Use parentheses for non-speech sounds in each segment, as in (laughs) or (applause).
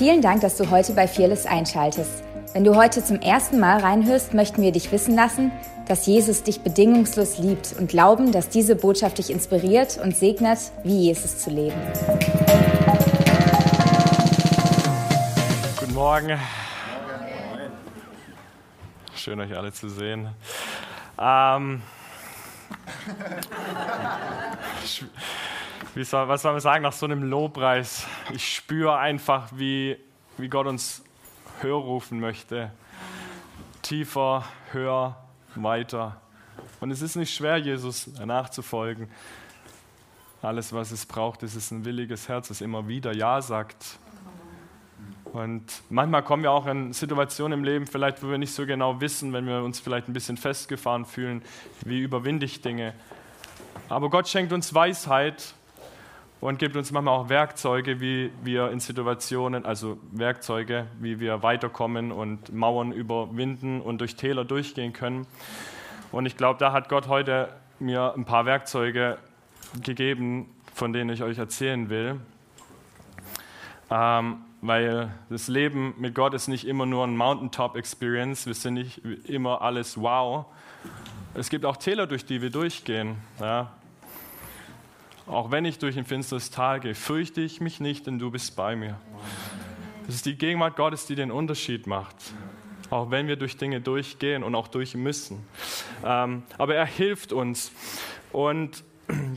Vielen Dank, dass du heute bei Fearless einschaltest. Wenn du heute zum ersten Mal reinhörst, möchten wir dich wissen lassen, dass Jesus dich bedingungslos liebt und glauben, dass diese Botschaft dich inspiriert und segnet, wie Jesus zu leben. Guten Morgen. Schön, euch alle zu sehen. Ähm, (laughs) wie soll, was soll man sagen nach so einem Lobpreis? Ich spüre einfach, wie, wie Gott uns höher rufen möchte. Tiefer, höher, weiter. Und es ist nicht schwer, Jesus nachzufolgen. Alles, was es braucht, ist, ist ein williges Herz, das immer wieder Ja sagt. Und manchmal kommen wir auch in Situationen im Leben, vielleicht, wo wir nicht so genau wissen, wenn wir uns vielleicht ein bisschen festgefahren fühlen, wie überwinde ich Dinge. Aber Gott schenkt uns Weisheit und gibt uns manchmal auch Werkzeuge, wie wir in Situationen, also Werkzeuge, wie wir weiterkommen und Mauern überwinden und durch Täler durchgehen können. Und ich glaube, da hat Gott heute mir ein paar Werkzeuge gegeben, von denen ich euch erzählen will. Ähm, weil das Leben mit Gott ist nicht immer nur ein Mountaintop-Experience, wir sind nicht immer alles wow. Es gibt auch Täler, durch die wir durchgehen. Ja. Auch wenn ich durch ein finsteres Tal gehe, fürchte ich mich nicht, denn du bist bei mir. Das ist die Gegenwart Gottes, die den Unterschied macht. Auch wenn wir durch Dinge durchgehen und auch durch müssen. Ähm, aber er hilft uns. Und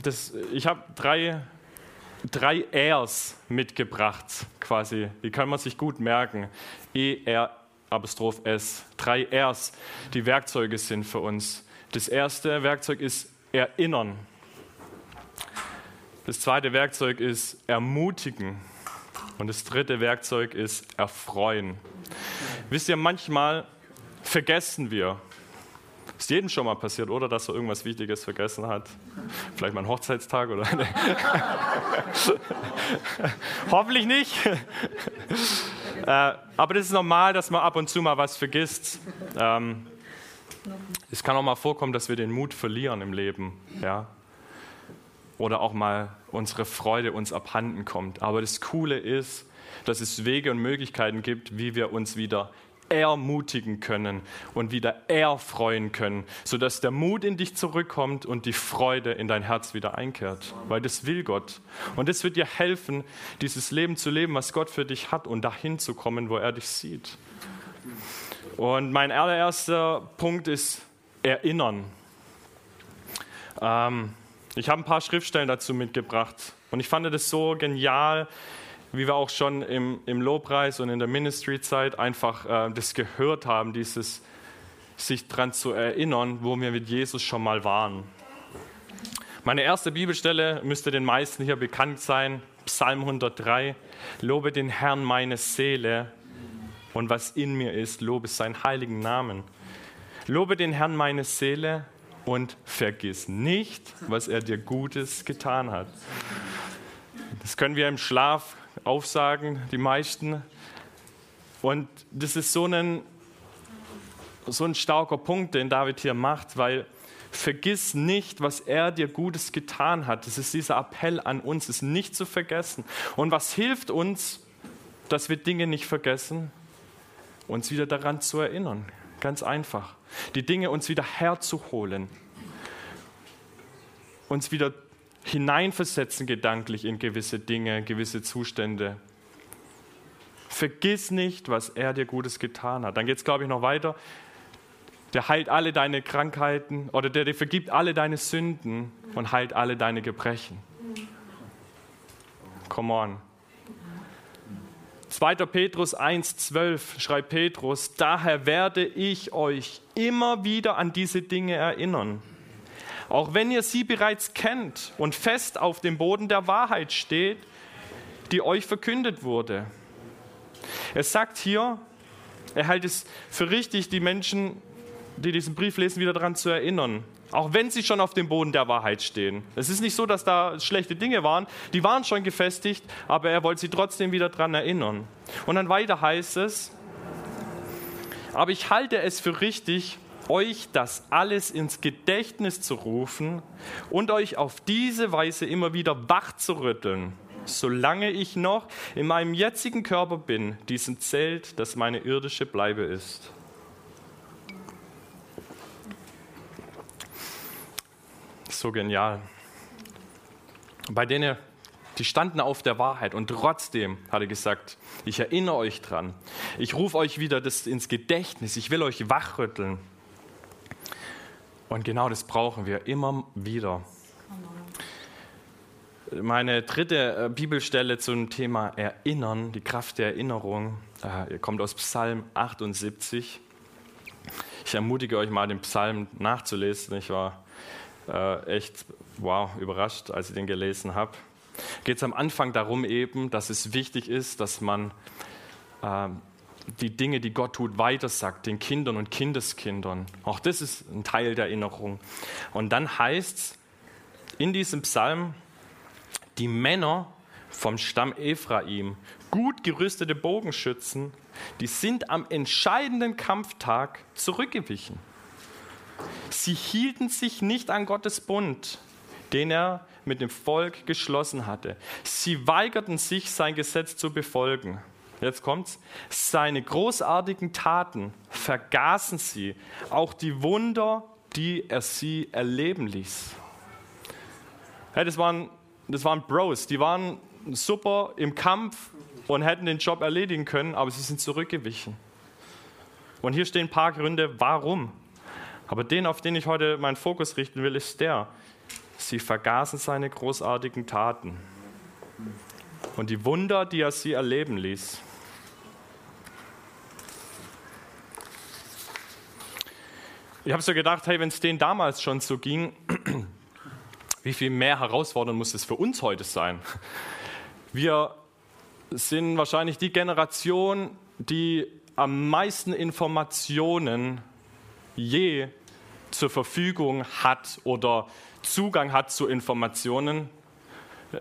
das, ich habe drei, drei Rs mitgebracht, quasi. Die kann man sich gut merken. E, R, Apostroph S. Drei Rs, die Werkzeuge sind für uns. Das erste Werkzeug ist Erinnern. Das zweite Werkzeug ist ermutigen. Und das dritte Werkzeug ist erfreuen. Wisst ihr, manchmal vergessen wir. Ist jedem schon mal passiert, oder? Dass er irgendwas Wichtiges vergessen hat. Vielleicht mal ein Hochzeitstag oder. (laughs) Hoffentlich nicht. (laughs) äh, aber das ist normal, dass man ab und zu mal was vergisst. Ähm, es kann auch mal vorkommen, dass wir den Mut verlieren im Leben. Ja? Oder auch mal unsere Freude uns abhanden kommt. Aber das Coole ist, dass es Wege und Möglichkeiten gibt, wie wir uns wieder ermutigen können und wieder erfreuen können, sodass der Mut in dich zurückkommt und die Freude in dein Herz wieder einkehrt, weil das will Gott. Und das wird dir helfen, dieses Leben zu leben, was Gott für dich hat und dahin zu kommen, wo er dich sieht. Und mein allererster Punkt ist Erinnern. Ähm, ich habe ein paar Schriftstellen dazu mitgebracht und ich fand das so genial, wie wir auch schon im, im Lobpreis und in der Ministry-Zeit einfach äh, das gehört haben, dieses sich daran zu erinnern, wo wir mit Jesus schon mal waren. Meine erste Bibelstelle müsste den meisten hier bekannt sein, Psalm 103. Lobe den Herrn meine Seele und was in mir ist, lobe seinen heiligen Namen. Lobe den Herrn meine Seele und vergiss nicht, was er dir Gutes getan hat. Das können wir im Schlaf aufsagen, die meisten. Und das ist so ein, so ein starker Punkt, den David hier macht, weil vergiss nicht, was er dir Gutes getan hat. Das ist dieser Appell an uns, es nicht zu vergessen. Und was hilft uns, dass wir Dinge nicht vergessen? Uns wieder daran zu erinnern. Ganz einfach. Die Dinge uns wieder herzuholen. Uns wieder hineinversetzen gedanklich in gewisse Dinge, gewisse Zustände. Vergiss nicht, was er dir Gutes getan hat. Dann geht es, glaube ich, noch weiter. Der heilt alle deine Krankheiten oder der dir vergibt alle deine Sünden und heilt alle deine Gebrechen. Come on. 2. Petrus 1,12 schreibt Petrus, daher werde ich euch immer wieder an diese Dinge erinnern. Auch wenn ihr sie bereits kennt und fest auf dem Boden der Wahrheit steht, die euch verkündet wurde. Er sagt hier, er hält es für richtig, die Menschen, die diesen Brief lesen, wieder daran zu erinnern. Auch wenn sie schon auf dem Boden der Wahrheit stehen. Es ist nicht so, dass da schlechte Dinge waren. Die waren schon gefestigt, aber er wollte sie trotzdem wieder daran erinnern. Und dann weiter heißt es, aber ich halte es für richtig, euch das alles ins Gedächtnis zu rufen und euch auf diese Weise immer wieder wach zu rütteln. solange ich noch in meinem jetzigen Körper bin, diesem Zelt, das meine irdische Bleibe ist. So genial. Bei denen, die standen auf der Wahrheit und trotzdem hat er gesagt, ich erinnere euch dran. Ich rufe euch wieder das ins Gedächtnis. Ich will euch wachrütteln. Und genau das brauchen wir immer wieder. Meine dritte äh, Bibelstelle zum Thema Erinnern, die Kraft der Erinnerung, äh, kommt aus Psalm 78. Ich ermutige euch mal, den Psalm nachzulesen. Ich war äh, echt wow, überrascht, als ich den gelesen habe. Geht es am Anfang darum eben, dass es wichtig ist, dass man äh, die Dinge, die Gott tut, weitersagt, den Kindern und Kindeskindern. Auch das ist ein Teil der Erinnerung. Und dann heißt es in diesem Psalm, die Männer vom Stamm Ephraim, gut gerüstete Bogenschützen, die sind am entscheidenden Kampftag zurückgewichen. Sie hielten sich nicht an Gottes Bund, den er mit dem Volk geschlossen hatte. Sie weigerten sich, sein Gesetz zu befolgen. Jetzt kommt's. Seine großartigen Taten vergaßen sie, auch die Wunder, die er sie erleben ließ. Hey, das, waren, das waren Bros, die waren super im Kampf und hätten den Job erledigen können, aber sie sind zurückgewichen. Und hier stehen ein paar Gründe, warum. Aber den, auf den ich heute meinen Fokus richten will, ist der. Sie vergaßen seine großartigen Taten und die Wunder, die er sie erleben ließ. Ich habe so gedacht, hey, wenn es denen damals schon so ging, (clears throat) wie viel mehr herausfordernd muss es für uns heute sein? Wir sind wahrscheinlich die Generation, die am meisten Informationen je zur Verfügung hat oder Zugang hat zu Informationen.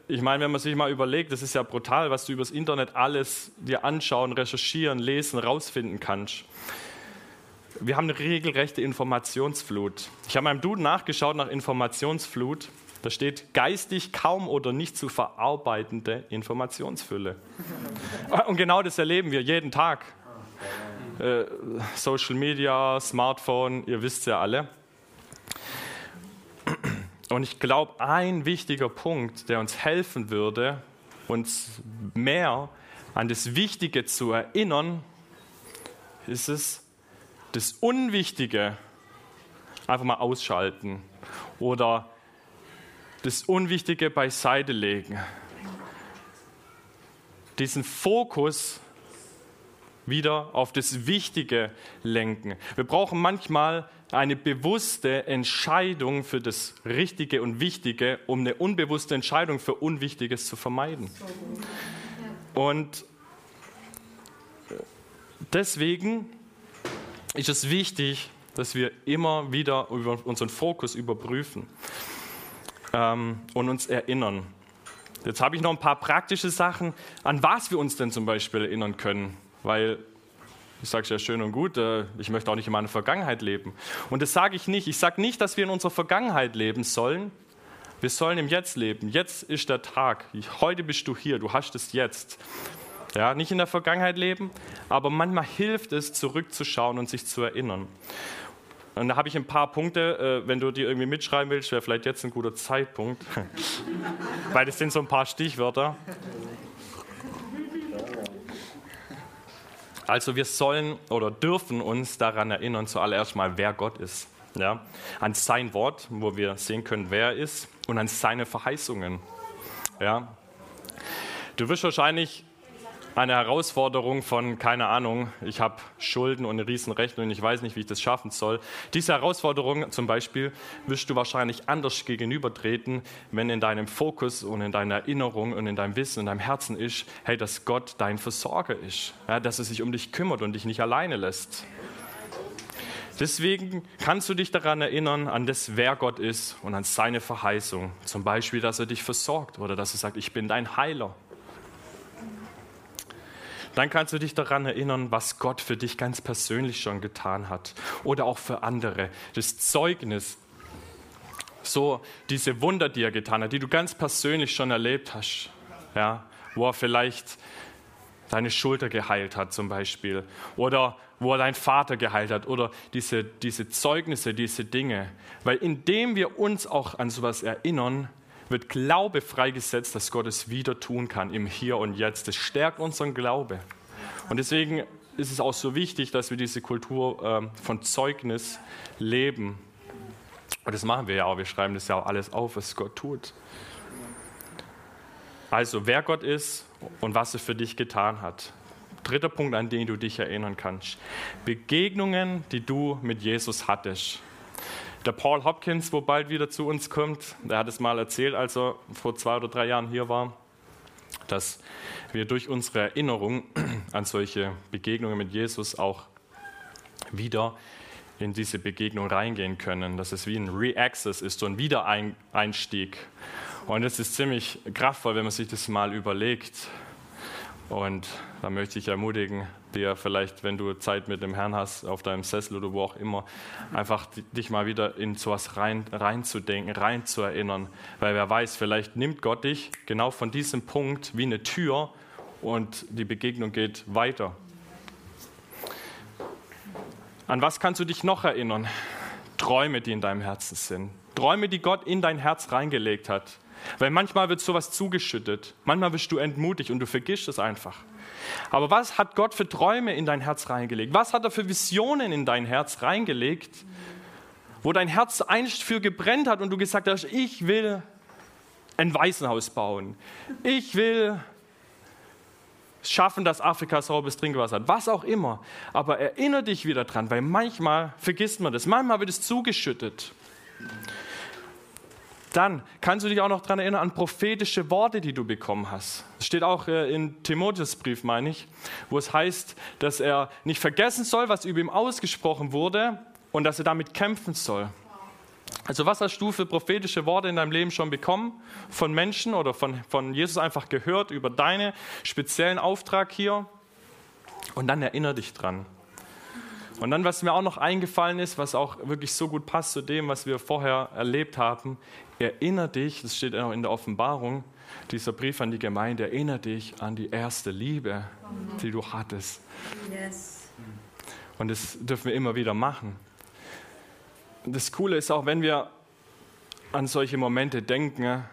Ich meine, wenn man sich mal überlegt, das ist ja brutal, was du übers Internet alles dir anschauen, recherchieren, lesen, rausfinden kannst wir haben eine regelrechte Informationsflut. Ich habe meinem Duden nachgeschaut nach Informationsflut. Da steht geistig kaum oder nicht zu verarbeitende Informationsfülle. (laughs) Und genau das erleben wir jeden Tag. Äh, Social Media, Smartphone, ihr wisst ja alle. Und ich glaube, ein wichtiger Punkt, der uns helfen würde, uns mehr an das Wichtige zu erinnern, ist es, das Unwichtige einfach mal ausschalten oder das Unwichtige beiseite legen. Diesen Fokus wieder auf das Wichtige lenken. Wir brauchen manchmal eine bewusste Entscheidung für das Richtige und Wichtige, um eine unbewusste Entscheidung für Unwichtiges zu vermeiden. Und deswegen ist es wichtig, dass wir immer wieder unseren Fokus überprüfen ähm, und uns erinnern. Jetzt habe ich noch ein paar praktische Sachen, an was wir uns denn zum Beispiel erinnern können, weil ich sage es ja schön und gut, äh, ich möchte auch nicht in meiner Vergangenheit leben. Und das sage ich nicht. Ich sage nicht, dass wir in unserer Vergangenheit leben sollen. Wir sollen im Jetzt leben. Jetzt ist der Tag. Heute bist du hier. Du hast es jetzt. Ja, nicht in der Vergangenheit leben, aber manchmal hilft es, zurückzuschauen und sich zu erinnern. Und da habe ich ein paar Punkte, äh, wenn du die irgendwie mitschreiben willst, wäre vielleicht jetzt ein guter Zeitpunkt, (laughs) weil das sind so ein paar Stichwörter. Also wir sollen oder dürfen uns daran erinnern, zuallererst mal, wer Gott ist. Ja? An sein Wort, wo wir sehen können, wer er ist, und an seine Verheißungen. Ja? Du wirst wahrscheinlich eine Herausforderung von, keine Ahnung, ich habe Schulden und eine Riesenrechnung und ich weiß nicht, wie ich das schaffen soll. Diese Herausforderung zum Beispiel wirst du wahrscheinlich anders gegenübertreten, wenn in deinem Fokus und in deiner Erinnerung und in deinem Wissen und deinem Herzen ist, hey, dass Gott dein Versorger ist, ja, dass er sich um dich kümmert und dich nicht alleine lässt. Deswegen kannst du dich daran erinnern, an das, wer Gott ist und an seine Verheißung. Zum Beispiel, dass er dich versorgt oder dass er sagt, ich bin dein Heiler dann kannst du dich daran erinnern, was Gott für dich ganz persönlich schon getan hat oder auch für andere. Das Zeugnis, so diese Wunder, die er getan hat, die du ganz persönlich schon erlebt hast. ja, wo er vielleicht deine Schulter geheilt hat zum Beispiel oder wo er deinen Vater geheilt hat oder diese, diese Zeugnisse, diese Dinge. Weil indem wir uns auch an sowas erinnern, wird Glaube freigesetzt, dass Gott es wieder tun kann im Hier und Jetzt. Das stärkt unseren Glaube. Und deswegen ist es auch so wichtig, dass wir diese Kultur äh, von Zeugnis leben. Und das machen wir ja auch. Wir schreiben das ja auch alles auf, was Gott tut. Also, wer Gott ist und was er für dich getan hat. Dritter Punkt, an den du dich erinnern kannst. Begegnungen, die du mit Jesus hattest. Der Paul Hopkins, wo bald wieder zu uns kommt, der hat es mal erzählt, als er vor zwei oder drei Jahren hier war, dass wir durch unsere Erinnerung (clears throat) an solche Begegnungen mit Jesus auch wieder in diese Begegnung reingehen können, dass es wie ein Re-Access ist, so ein Wiedereinstieg. Und es ist ziemlich kraftvoll, wenn man sich das mal überlegt. Und da möchte ich ermutigen, dir vielleicht, wenn du Zeit mit dem Herrn hast, auf deinem Sessel oder wo auch immer, einfach dich mal wieder in sowas rein, reinzudenken, reinzuerinnern. Weil wer weiß, vielleicht nimmt Gott dich genau von diesem Punkt wie eine Tür und die Begegnung geht weiter. An was kannst du dich noch erinnern? Träume, die in deinem Herzen sind. Träume, die Gott in dein Herz reingelegt hat. Weil manchmal wird sowas zugeschüttet. Manchmal wirst du entmutigt und du vergisst es einfach. Aber was hat Gott für Träume in dein Herz reingelegt? Was hat er für Visionen in dein Herz reingelegt, wo dein Herz einst für gebrennt hat und du gesagt hast, ich will ein Waisenhaus bauen. Ich will schaffen, dass Afrika sauberes Trinkwasser hat. Was auch immer. Aber erinnere dich wieder dran, weil manchmal vergisst man das. Manchmal wird es zugeschüttet. Dann kannst du dich auch noch daran erinnern an prophetische Worte, die du bekommen hast. Das steht auch äh, in Timotheusbrief, meine ich, wo es heißt, dass er nicht vergessen soll, was über ihm ausgesprochen wurde und dass er damit kämpfen soll. Also was hast du für prophetische Worte in deinem Leben schon bekommen von Menschen oder von, von Jesus einfach gehört über deinen speziellen Auftrag hier? Und dann erinnere dich dran. Und dann, was mir auch noch eingefallen ist, was auch wirklich so gut passt zu dem, was wir vorher erlebt haben, erinnere dich, das steht auch in der Offenbarung, dieser Brief an die Gemeinde, erinnere dich an die erste Liebe, die du hattest. Yes. Und das dürfen wir immer wieder machen. Das Coole ist auch, wenn wir an solche Momente denken,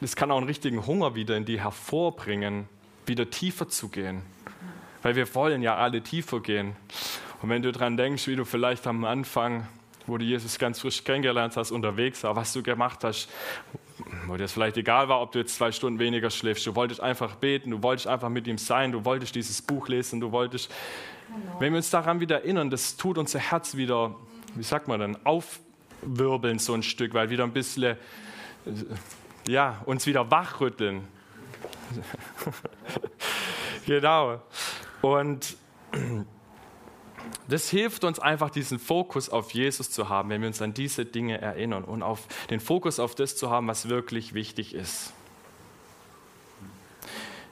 das kann auch einen richtigen Hunger wieder in die hervorbringen, wieder tiefer zu gehen. Weil wir wollen ja alle tiefer gehen. Und wenn du daran denkst, wie du vielleicht am Anfang, wo du Jesus ganz frisch kennengelernt hast, unterwegs war, was du gemacht hast, wo dir es vielleicht egal war, ob du jetzt zwei Stunden weniger schläfst, du wolltest einfach beten, du wolltest einfach mit ihm sein, du wolltest dieses Buch lesen, du wolltest, genau. wenn wir uns daran wieder erinnern, das tut unser Herz wieder, wie sagt man dann, aufwirbeln so ein Stück, weil wieder ein bisschen, ja, uns wieder wachrütteln. (laughs) genau. Und das hilft uns einfach, diesen Fokus auf Jesus zu haben, wenn wir uns an diese Dinge erinnern und auf den Fokus auf das zu haben, was wirklich wichtig ist.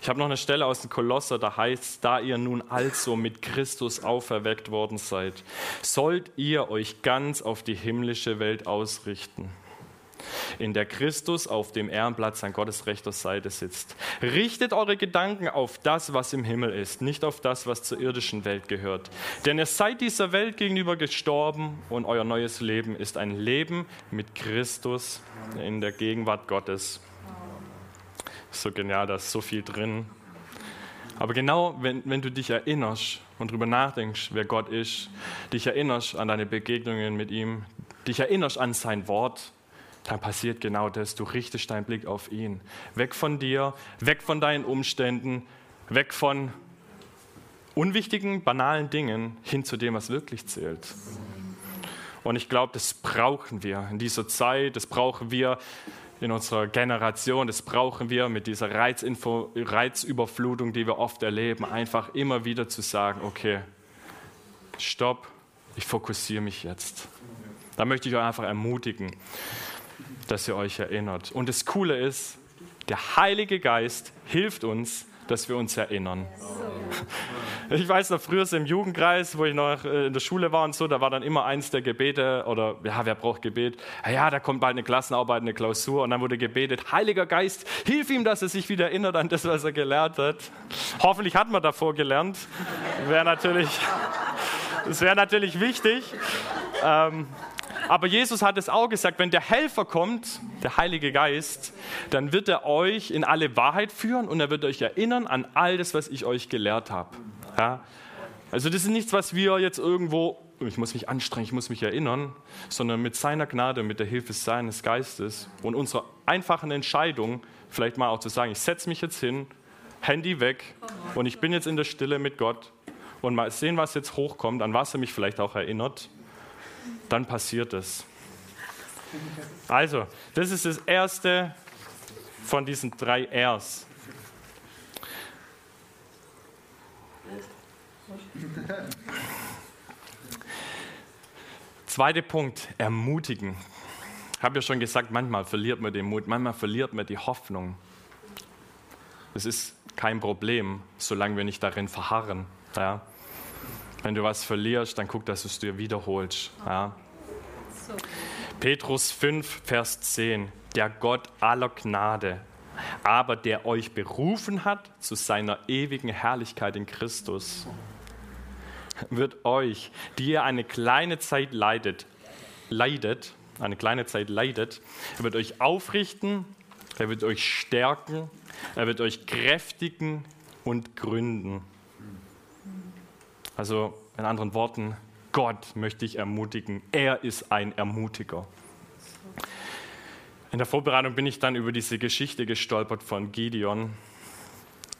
Ich habe noch eine Stelle aus dem Kolosser, da heißt, da ihr nun also mit Christus auferweckt worden seid, sollt ihr euch ganz auf die himmlische Welt ausrichten in der Christus auf dem Ehrenplatz an Gottes rechter Seite sitzt. Richtet eure Gedanken auf das, was im Himmel ist, nicht auf das, was zur irdischen Welt gehört. Denn ihr seid dieser Welt gegenüber gestorben und euer neues Leben ist ein Leben mit Christus in der Gegenwart Gottes. So genial, da ist so viel drin. Aber genau, wenn, wenn du dich erinnerst und darüber nachdenkst, wer Gott ist, dich erinnerst an deine Begegnungen mit ihm, dich erinnerst an sein Wort, dann passiert genau das. Du richtest deinen Blick auf ihn. Weg von dir, weg von deinen Umständen, weg von unwichtigen, banalen Dingen hin zu dem, was wirklich zählt. Und ich glaube, das brauchen wir in dieser Zeit, das brauchen wir in unserer Generation, das brauchen wir mit dieser Reizinfo, Reizüberflutung, die wir oft erleben, einfach immer wieder zu sagen, okay, stopp, ich fokussiere mich jetzt. Da möchte ich euch einfach ermutigen dass ihr euch erinnert. Und das Coole ist, der Heilige Geist hilft uns, dass wir uns erinnern. (laughs) Ich weiß noch früher im Jugendkreis, wo ich noch äh, in der Schule war und so, da war dann immer eins der Gebete oder ja, wer braucht Gebet? Ja, ja, da kommt bald eine Klassenarbeit, eine Klausur und dann wurde gebetet, Heiliger Geist, hilf ihm, dass er sich wieder erinnert an das, was er gelernt hat. Hoffentlich hat man davor gelernt. Wäre natürlich, (laughs) das wäre natürlich wichtig. Ähm, aber Jesus hat es auch gesagt, wenn der Helfer kommt, der Heilige Geist, dann wird er euch in alle Wahrheit führen und er wird euch erinnern an all das, was ich euch gelehrt habe. Ja? Also das ist nichts, was wir jetzt irgendwo, ich muss mich anstrengen, ich muss mich erinnern, sondern mit seiner Gnade, mit der Hilfe seines Geistes und unserer einfachen Entscheidung, vielleicht mal auch zu sagen, ich setze mich jetzt hin, Handy weg und ich bin jetzt in der Stille mit Gott und mal sehen, was jetzt hochkommt, an was er mich vielleicht auch erinnert dann passiert es. Also, das ist das erste von diesen drei Rs. Zweiter Punkt, ermutigen. Ich habe ja schon gesagt, manchmal verliert man den Mut, manchmal verliert man die Hoffnung. Das ist kein Problem, solange wir nicht darin verharren. Ja. Wenn du was verlierst, dann guck, dass du es dir wiederholst. Ja. Petrus 5, Vers 10. Der Gott aller Gnade, aber der euch berufen hat zu seiner ewigen Herrlichkeit in Christus, wird euch, die ihr eine kleine Zeit leidet, leidet, eine kleine Zeit leidet, er wird euch aufrichten, er wird euch stärken, er wird euch kräftigen und gründen. Also in anderen Worten, Gott möchte ich ermutigen. Er ist ein Ermutiger. In der Vorbereitung bin ich dann über diese Geschichte gestolpert von Gideon.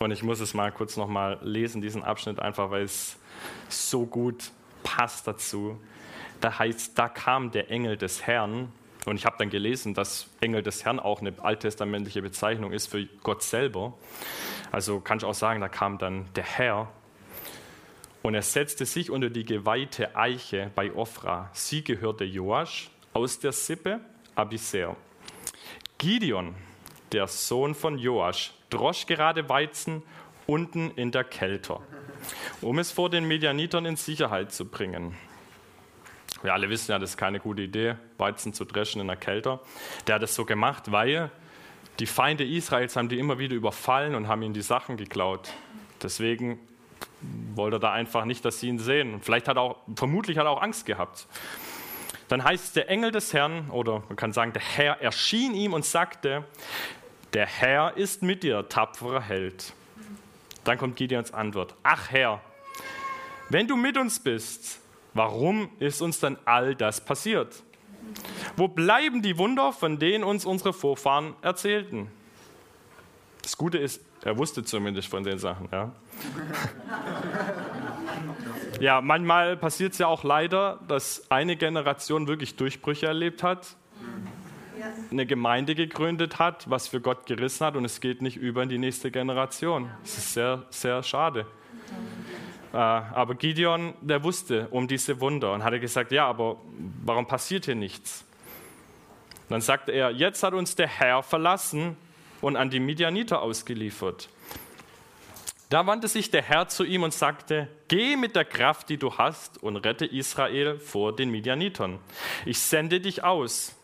Und ich muss es mal kurz nochmal lesen, diesen Abschnitt, einfach weil es so gut passt dazu. Da heißt, da kam der Engel des Herrn. Und ich habe dann gelesen, dass Engel des Herrn auch eine alttestamentliche Bezeichnung ist für Gott selber. Also kann ich auch sagen, da kam dann der Herr und er setzte sich unter die geweihte Eiche bei Ophra. Sie gehörte Joasch aus der Sippe Abiser. Gideon, der Sohn von Joasch, drosch gerade Weizen unten in der Kelter, um es vor den Medianitern in Sicherheit zu bringen. Wir alle wissen ja, das ist keine gute Idee, Weizen zu dreschen in der Kelter. Der hat es so gemacht, weil die Feinde Israels haben die immer wieder überfallen und haben ihnen die Sachen geklaut. Deswegen wollte da einfach nicht, dass sie ihn sehen. Vielleicht hat er auch, vermutlich hat er auch Angst gehabt. Dann heißt es, der Engel des Herrn, oder man kann sagen, der Herr erschien ihm und sagte, der Herr ist mit dir, tapferer Held. Dann kommt Gideons Antwort, ach Herr, wenn du mit uns bist, warum ist uns dann all das passiert? Wo bleiben die Wunder, von denen uns unsere Vorfahren erzählten? Das Gute ist, er wusste zumindest von den Sachen. Ja, (laughs) ja manchmal passiert es ja auch leider, dass eine Generation wirklich Durchbrüche erlebt hat, eine Gemeinde gegründet hat, was für Gott gerissen hat und es geht nicht über in die nächste Generation. Das ist sehr, sehr schade. Äh, aber Gideon, der wusste um diese Wunder und hatte gesagt, ja, aber warum passiert hier nichts? Dann sagte er, jetzt hat uns der Herr verlassen und an die Midianiter ausgeliefert. Da wandte sich der Herr zu ihm und sagte, geh mit der Kraft, die du hast, und rette Israel vor den Midianitern. Ich sende dich aus.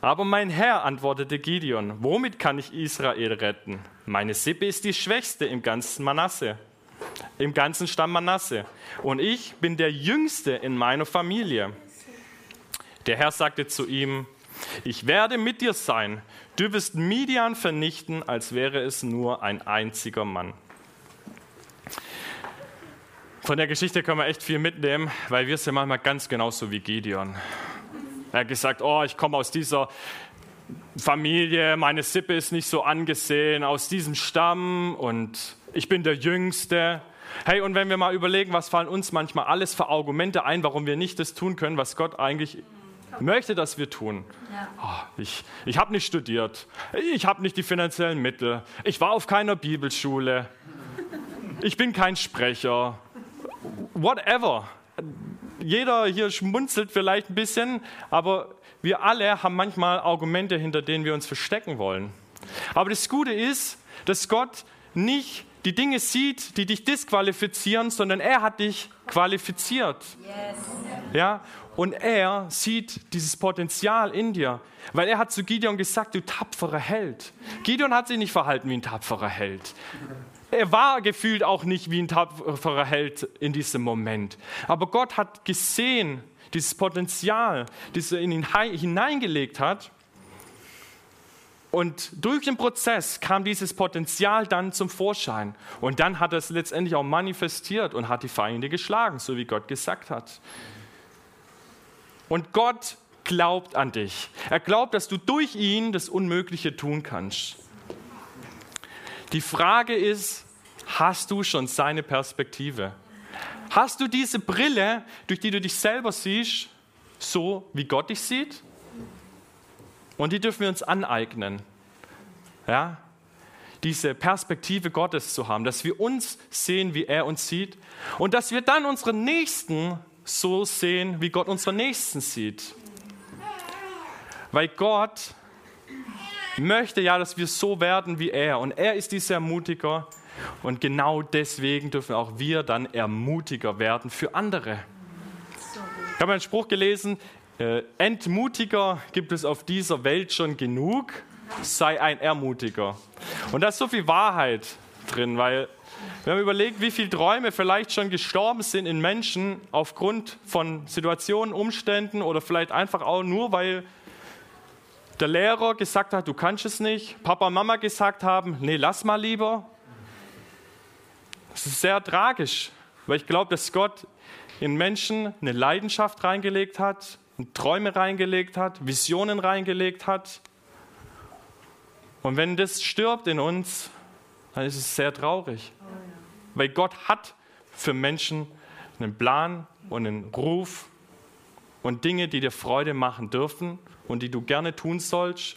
Aber mein Herr, antwortete Gideon, womit kann ich Israel retten? Meine Sippe ist die schwächste im ganzen Manasse, im ganzen Stamm Manasse. Und ich bin der Jüngste in meiner Familie. Der Herr sagte zu ihm, ich werde mit dir sein. Du wirst Midian vernichten, als wäre es nur ein einziger Mann. Von der Geschichte können wir echt viel mitnehmen, weil wir sind manchmal ganz genauso wie Gideon. Er hat gesagt, oh, ich komme aus dieser Familie, meine Sippe ist nicht so angesehen, aus diesem Stamm und ich bin der Jüngste. Hey, und wenn wir mal überlegen, was fallen uns manchmal alles für Argumente ein, warum wir nicht das tun können, was Gott eigentlich möchte, dass wir tun. Oh, ich ich habe nicht studiert, ich habe nicht die finanziellen Mittel, ich war auf keiner Bibelschule, ich bin kein Sprecher, whatever. Jeder hier schmunzelt vielleicht ein bisschen, aber wir alle haben manchmal Argumente, hinter denen wir uns verstecken wollen. Aber das Gute ist, dass Gott nicht die Dinge sieht, die dich disqualifizieren, sondern er hat dich qualifiziert. Yes. Ja, und er sieht dieses Potenzial in dir, weil er hat zu Gideon gesagt, du tapferer Held. Gideon hat sich nicht verhalten wie ein tapferer Held. Er war gefühlt auch nicht wie ein tapferer Held in diesem Moment. Aber Gott hat gesehen, dieses Potenzial, das er in ihn hineingelegt hat. Und durch den Prozess kam dieses Potenzial dann zum Vorschein. Und dann hat er es letztendlich auch manifestiert und hat die Feinde geschlagen, so wie Gott gesagt hat. Und Gott glaubt an dich. Er glaubt, dass du durch ihn das Unmögliche tun kannst. Die Frage ist, hast du schon seine Perspektive? Hast du diese Brille, durch die du dich selber siehst, so wie Gott dich sieht? Und die dürfen wir uns aneignen. Ja? Diese Perspektive Gottes zu haben, dass wir uns sehen, wie er uns sieht und dass wir dann unseren Nächsten so sehen, wie Gott unseren Nächsten sieht. Weil Gott möchte ja, dass wir so werden wie er. Und er ist dieser Ermutiger. Und genau deswegen dürfen auch wir dann Ermutiger werden für andere. Ich habe einen Spruch gelesen, äh, Entmutiger gibt es auf dieser Welt schon genug, sei ein Ermutiger. Und da ist so viel Wahrheit drin, weil wir haben überlegt, wie viele Träume vielleicht schon gestorben sind in Menschen aufgrund von Situationen, Umständen oder vielleicht einfach auch nur, weil der Lehrer gesagt hat, du kannst es nicht, Papa und Mama gesagt haben, nee, lass mal lieber. Das ist sehr tragisch, weil ich glaube, dass Gott in Menschen eine Leidenschaft reingelegt hat, Träume reingelegt hat, Visionen reingelegt hat. Und wenn das stirbt in uns, dann ist es sehr traurig. Weil Gott hat für Menschen einen Plan und einen Ruf und Dinge, die dir Freude machen dürfen und die du gerne tun sollst.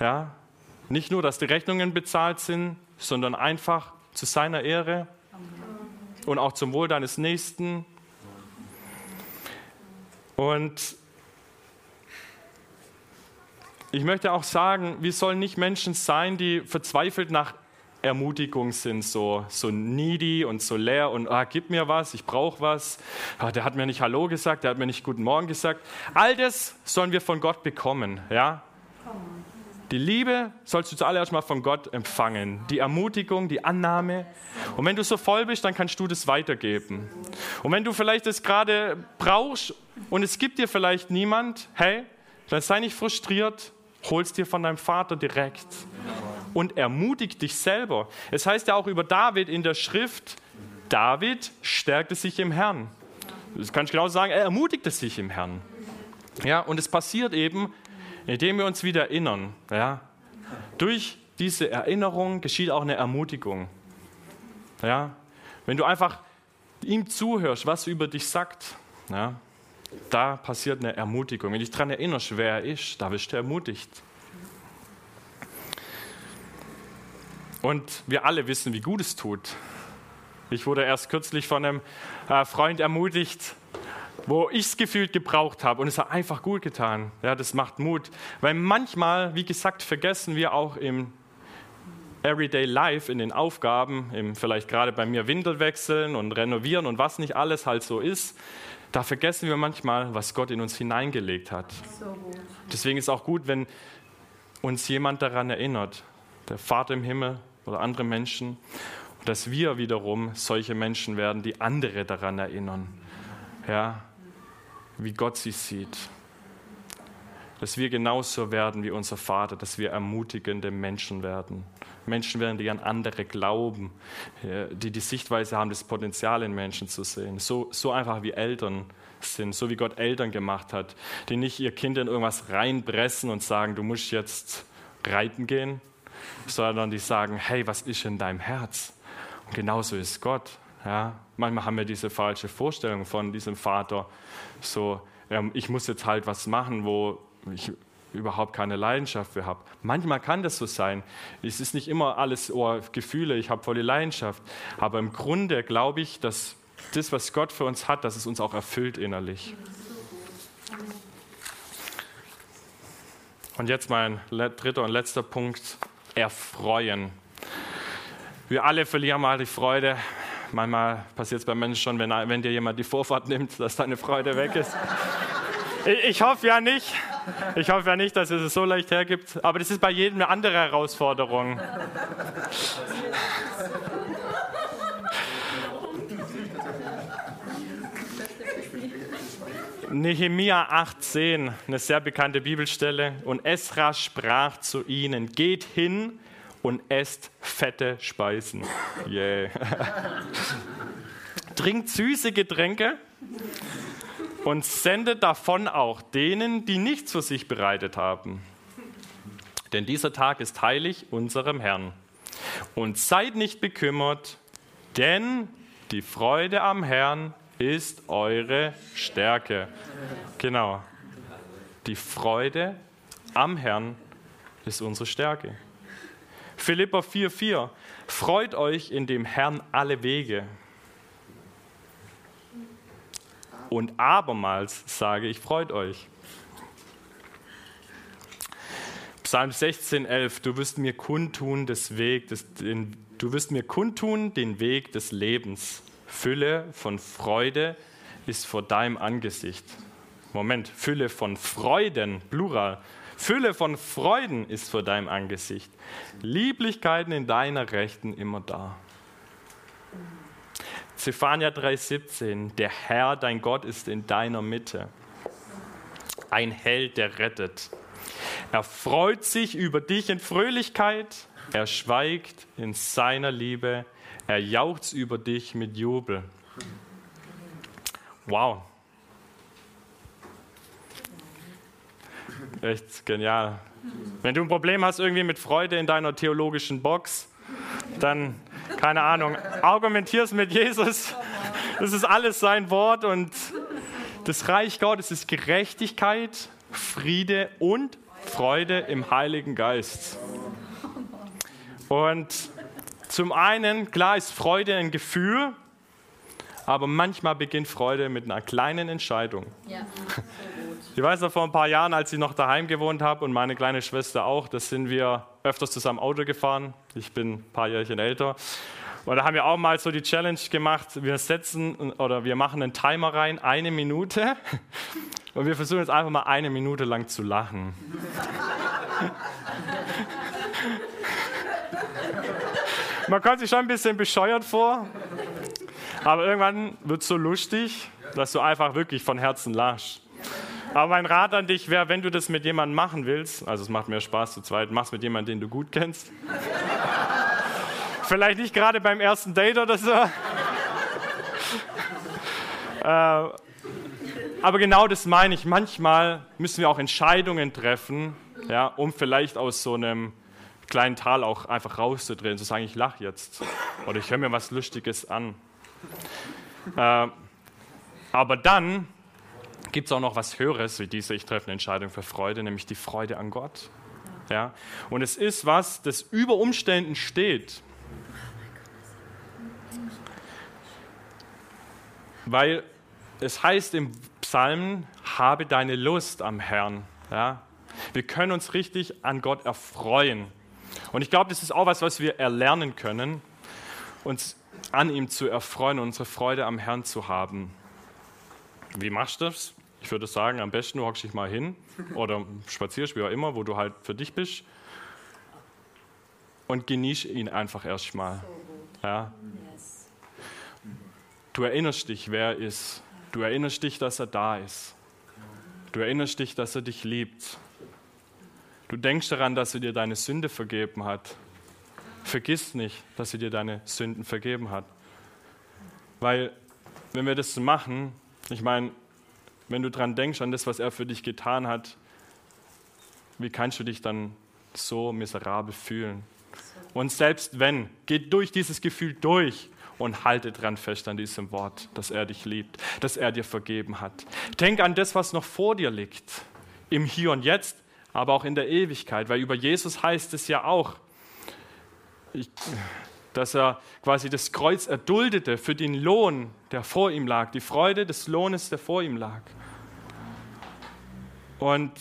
Ja, nicht nur, dass die Rechnungen bezahlt sind, sondern einfach zu seiner Ehre und auch zum Wohl deines Nächsten. Und ich möchte auch sagen, wir sollen nicht Menschen sein, die verzweifelt nach Ermutigung sind, so, so needy und so leer und ah, gib mir was, ich brauche was. Ah, der hat mir nicht Hallo gesagt, der hat mir nicht Guten Morgen gesagt. All das sollen wir von Gott bekommen. Ja? Die Liebe sollst du zuallererst mal von Gott empfangen. Die Ermutigung, die Annahme. Und wenn du so voll bist, dann kannst du das weitergeben. Und wenn du vielleicht das gerade brauchst und es gibt dir vielleicht niemand, hey, dann sei nicht frustriert, hol's dir von deinem Vater direkt und ermutigt dich selber. Es heißt ja auch über David in der Schrift, David stärkte sich im Herrn. Das kann ich genau sagen, er ermutigte sich im Herrn. Ja, und es passiert eben, indem wir uns wieder erinnern. Ja. Durch diese Erinnerung geschieht auch eine Ermutigung. Ja. Wenn du einfach ihm zuhörst, was er über dich sagt, ja, da passiert eine Ermutigung. Wenn du dich daran erinnerst, wer er ist, da wirst du ermutigt. Und wir alle wissen, wie gut es tut. Ich wurde erst kürzlich von einem äh, Freund ermutigt, wo ich es gefühlt gebraucht habe und es hat einfach gut getan. Ja, das macht Mut, weil manchmal, wie gesagt, vergessen wir auch im Everyday Life, in den Aufgaben, im vielleicht gerade bei mir Windel wechseln und renovieren und was nicht alles halt so ist, da vergessen wir manchmal, was Gott in uns hineingelegt hat. So Deswegen ist es auch gut, wenn uns jemand daran erinnert, der Vater im Himmel, oder andere Menschen. Und dass wir wiederum solche Menschen werden, die andere daran erinnern, ja, wie Gott sie sieht. Dass wir genauso werden wie unser Vater, dass wir ermutigende Menschen werden. Menschen werden, die an andere glauben, die die Sichtweise haben, das Potenzial in Menschen zu sehen. So, so einfach wie Eltern sind, so wie Gott Eltern gemacht hat, die nicht ihr Kind in irgendwas reinpressen und sagen, du musst jetzt reiten gehen, sondern die sagen, hey, was ist in deinem Herz? Und genauso ist Gott. Ja? Manchmal haben wir diese falsche Vorstellung von diesem Vater, so, ähm, ich muss jetzt halt was machen, wo ich überhaupt keine Leidenschaft für habe. Manchmal kann das so sein. Es ist nicht immer alles oh, Gefühle, ich habe volle Leidenschaft. Aber im Grunde glaube ich, dass das, was Gott für uns hat, dass es uns auch erfüllt innerlich. Und jetzt mein dritter und letzter Punkt erfreuen. Wir alle verlieren mal die Freude. Manchmal passiert es bei Menschen schon, wenn, wenn dir jemand die Vorfahrt nimmt, dass deine Freude weg ist. Ich, ich hoffe ja nicht. Ich hoffe ja nicht, dass es es so leicht hergibt. Aber das ist bei jedem eine andere Herausforderung. Nehemia 18, eine sehr bekannte Bibelstelle. Und Esra sprach zu ihnen: Geht hin und esst fette Speisen. Yeah. (laughs) Trinkt süße Getränke und sendet davon auch denen, die nichts für sich bereitet haben. Denn dieser Tag ist heilig unserem Herrn. Und seid nicht bekümmert, denn die Freude am Herrn ist eure Stärke. Genau. Die Freude am Herrn ist unsere Stärke. Philippa 4,4 Freut euch in dem Herrn alle Wege. Und abermals sage ich, freut euch. Psalm 16,11 Du wirst mir kundtun des Weg, des, den, du wirst mir kundtun den Weg des Lebens. Fülle von Freude ist vor deinem Angesicht. Moment, Fülle von Freuden, Plural. Fülle von Freuden ist vor deinem Angesicht. Lieblichkeiten in deiner Rechten immer da. Zephania 3,17 Der Herr, dein Gott, ist in deiner Mitte. Ein Held, der rettet. Er freut sich über dich in Fröhlichkeit. Er schweigt in seiner Liebe. Er jauchzt über dich mit Jubel. Wow. Echt genial. Wenn du ein Problem hast irgendwie mit Freude in deiner theologischen Box, dann, keine Ahnung, argumentierst mit Jesus. Das ist alles sein Wort und das Reich Gottes ist Gerechtigkeit, Friede und Freude im Heiligen Geist. Und zum einen, klar ist Freude ein Gefühl, aber manchmal beginnt Freude mit einer kleinen Entscheidung. Ja. Ich weiß noch vor ein paar Jahren, als ich noch daheim gewohnt habe und meine kleine Schwester auch, da sind wir öfters zusammen Auto gefahren. Ich bin ein paar Jährchen älter. Und da haben wir auch mal so die Challenge gemacht, wir setzen oder wir machen einen Timer rein, eine Minute. (laughs) Und wir versuchen jetzt einfach mal eine Minute lang zu lachen. (laughs) Man kommt sich schon ein bisschen bescheuert vor, aber irgendwann wird es so lustig, dass du einfach wirklich von Herzen lachst. Aber mein Rat an dich wäre, wenn du das mit jemandem machen willst, also es macht mir Spaß zu zweit, mach es mit jemandem, den du gut kennst. Vielleicht nicht gerade beim ersten Date oder so. äh, aber genau das meine ich. Manchmal müssen wir auch Entscheidungen treffen, ja, um vielleicht aus so einem kleinen Tal auch einfach rauszudrehen, zu sagen, ich lache jetzt oder ich höre mir was Lustiges an. Äh, aber dann gibt es auch noch was Höheres wie diese Ich treffe eine Entscheidung für Freude, nämlich die Freude an Gott. Ja? Und es ist was, das über Umständen steht. Weil es heißt im Psalm, habe deine Lust am Herrn. Ja? Wir können uns richtig an Gott erfreuen. Und ich glaube, das ist auch was, was wir erlernen können, uns an ihm zu erfreuen, unsere Freude am Herrn zu haben. Wie machst du das? Ich würde sagen, am besten du hockst dich mal hin oder spazierst, wie auch immer, wo du halt für dich bist und genieß ihn einfach erstmal. Ja. Du erinnerst dich, wer er ist. Du erinnerst dich, dass er da ist. Du erinnerst dich, dass er dich liebt. Du denkst daran, dass er dir deine Sünde vergeben hat. Vergiss nicht, dass er dir deine Sünden vergeben hat. Weil, wenn wir das machen, ich meine, wenn du daran denkst, an das, was er für dich getan hat, wie kannst du dich dann so miserabel fühlen? Und selbst wenn, geh durch dieses Gefühl durch und halte dran fest an diesem Wort, dass er dich liebt, dass er dir vergeben hat. Denk an das, was noch vor dir liegt, im Hier und Jetzt, aber auch in der Ewigkeit, weil über Jesus heißt es ja auch, ich, dass er quasi das Kreuz erduldete für den Lohn, der vor ihm lag, die Freude des Lohnes, der vor ihm lag. Und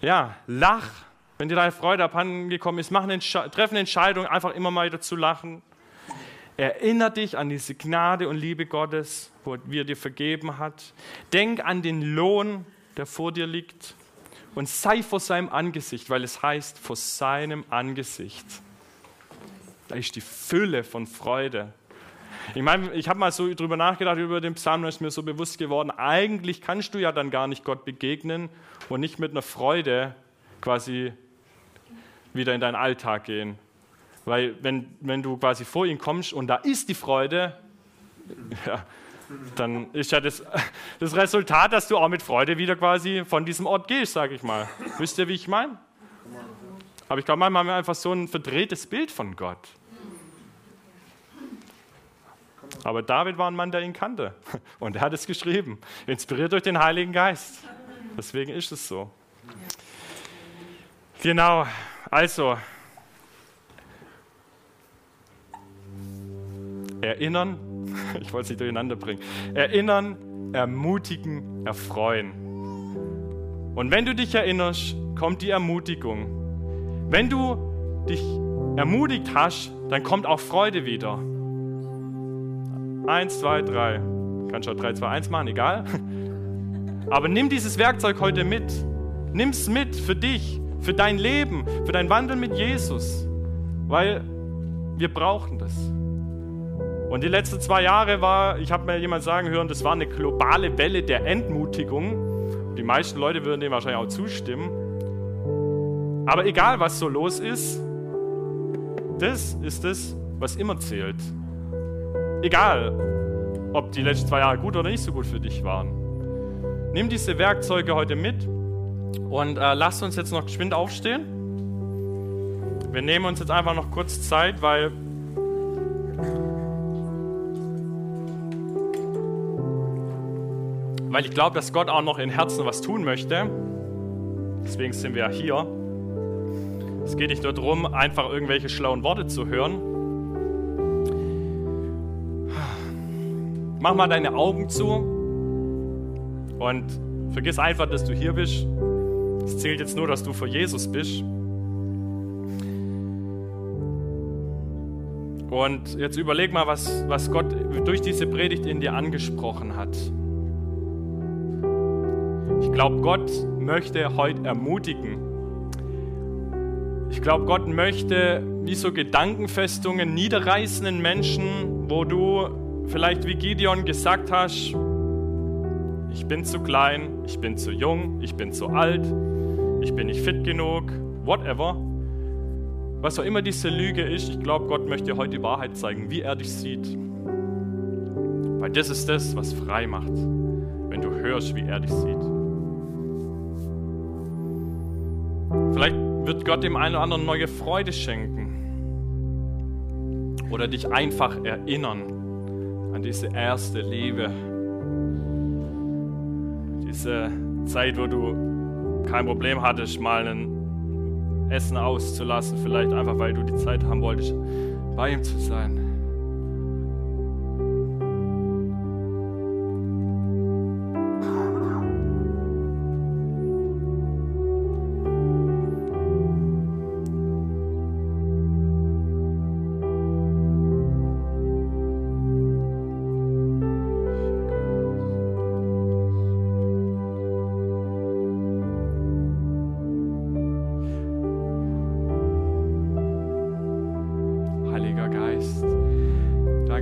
ja, lach wenn dir deine Freude abhandengekommen ist, mach eine Entsche Entscheidung, einfach immer mal wieder zu lachen. Erinner dich an diese Gnade und Liebe Gottes, wie er dir vergeben hat. Denk an den Lohn, der vor dir liegt. Und sei vor seinem Angesicht, weil es heißt, vor seinem Angesicht. Da ist die Fülle von Freude. Ich meine, ich habe mal so drüber nachgedacht, über den Psalm, und ist mir so bewusst geworden, eigentlich kannst du ja dann gar nicht Gott begegnen und nicht mit einer Freude quasi wieder in deinen Alltag gehen. Weil wenn, wenn du quasi vor ihn kommst und da ist die Freude, (laughs) ja, dann ist ja das, (laughs) das Resultat, dass du auch mit Freude wieder quasi von diesem Ort gehst, sage ich mal. Wisst ihr, wie ich meine? Aber ich glaube, manchmal haben wir einfach so ein verdrehtes Bild von Gott. Aber David war ein Mann, der ihn kannte. (laughs) Und er hat es geschrieben, inspiriert durch den Heiligen Geist. Deswegen ist es so. Genau, also. Erinnern, (laughs) ich wollte es nicht durcheinander bringen. Erinnern, ermutigen, erfreuen. Und wenn du dich erinnerst, kommt die Ermutigung. Wenn du dich ermutigt hast, dann kommt auch Freude wieder. Eins, zwei, drei. Kannst auch drei, zwei, eins machen, egal. Aber nimm dieses Werkzeug heute mit. Nimm es mit für dich, für dein Leben, für dein Wandeln mit Jesus. Weil wir brauchen das. Und die letzten zwei Jahre war, ich habe mir jemand sagen hören, das war eine globale Welle der Entmutigung. Die meisten Leute würden dem wahrscheinlich auch zustimmen. Aber egal, was so los ist, das ist es, was immer zählt. Egal, ob die letzten zwei Jahre gut oder nicht so gut für dich waren. Nimm diese Werkzeuge heute mit und äh, lass uns jetzt noch geschwind aufstehen. Wir nehmen uns jetzt einfach noch kurz Zeit, weil weil ich glaube, dass Gott auch noch in Herzen was tun möchte. Deswegen sind wir hier. Es geht nicht nur darum, einfach irgendwelche schlauen Worte zu hören, Mach mal deine Augen zu und vergiss einfach, dass du hier bist. Es zählt jetzt nur, dass du vor Jesus bist. Und jetzt überleg mal, was, was Gott durch diese Predigt in dir angesprochen hat. Ich glaube, Gott möchte heute ermutigen. Ich glaube, Gott möchte wie so Gedankenfestungen niederreißen in Menschen, wo du vielleicht wie Gideon gesagt hast, ich bin zu klein, ich bin zu jung, ich bin zu alt, ich bin nicht fit genug, whatever. Was auch immer diese Lüge ist, ich glaube, Gott möchte heute die Wahrheit zeigen, wie er dich sieht. Weil das ist das, was frei macht, wenn du hörst, wie er dich sieht. Vielleicht wird Gott dem einen oder anderen neue Freude schenken oder dich einfach erinnern diese erste Liebe. Diese Zeit, wo du kein Problem hattest, mal ein Essen auszulassen, vielleicht einfach weil du die Zeit haben wolltest, bei ihm zu sein.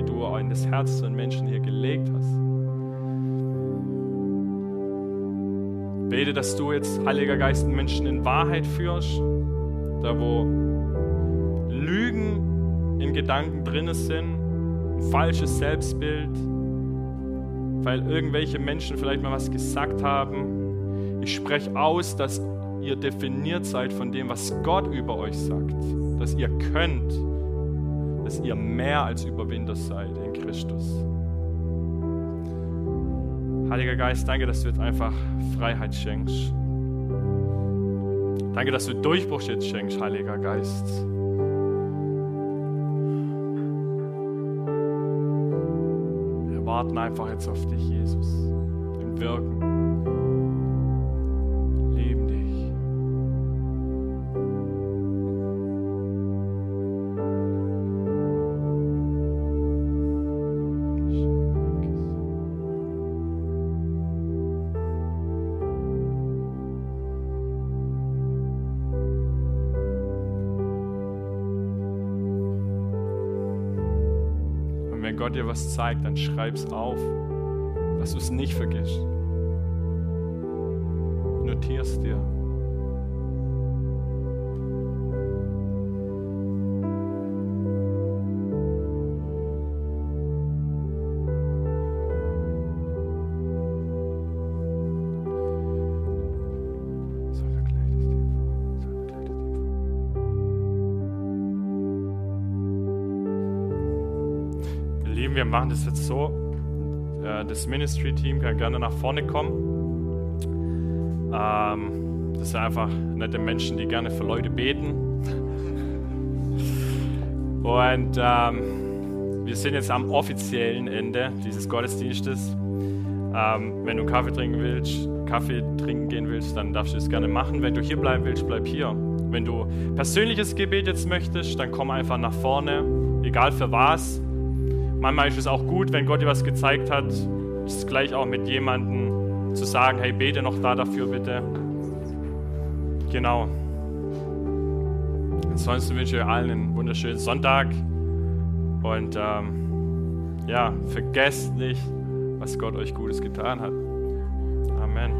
die du in das Herz von Menschen hier gelegt hast. Bete, dass du jetzt, Heiliger Geist, Menschen in Wahrheit führst, da wo Lügen in Gedanken drin sind, falsches Selbstbild, weil irgendwelche Menschen vielleicht mal was gesagt haben. Ich spreche aus, dass ihr definiert seid von dem, was Gott über euch sagt. dass ihr könnt, dass ihr mehr als Überwinder seid in Christus. Heiliger Geist, danke, dass du jetzt einfach Freiheit schenkst. Danke, dass du Durchbruch jetzt schenkst, Heiliger Geist. Wir warten einfach jetzt auf dich, Jesus, im Wirken. Was zeigt, dann schreib's auf, dass du es nicht vergisst. Notier's dir. Machen das jetzt so. Äh, das Ministry-Team kann gerne nach vorne kommen. Ähm, das sind einfach nette Menschen, die gerne für Leute beten. Und ähm, wir sind jetzt am offiziellen Ende dieses Gottesdienstes. Ähm, wenn du Kaffee trinken willst, Kaffee trinken gehen willst, dann darfst du es gerne machen. Wenn du hier bleiben willst, bleib hier. Wenn du persönliches Gebet jetzt möchtest, dann komm einfach nach vorne, egal für was. Manchmal ist es auch gut, wenn Gott dir was gezeigt hat, es gleich auch mit jemandem zu sagen, hey, bete noch da dafür bitte. Genau. Ansonsten wünsche ich euch allen einen wunderschönen Sonntag und ähm, ja, vergesst nicht, was Gott euch Gutes getan hat. Amen.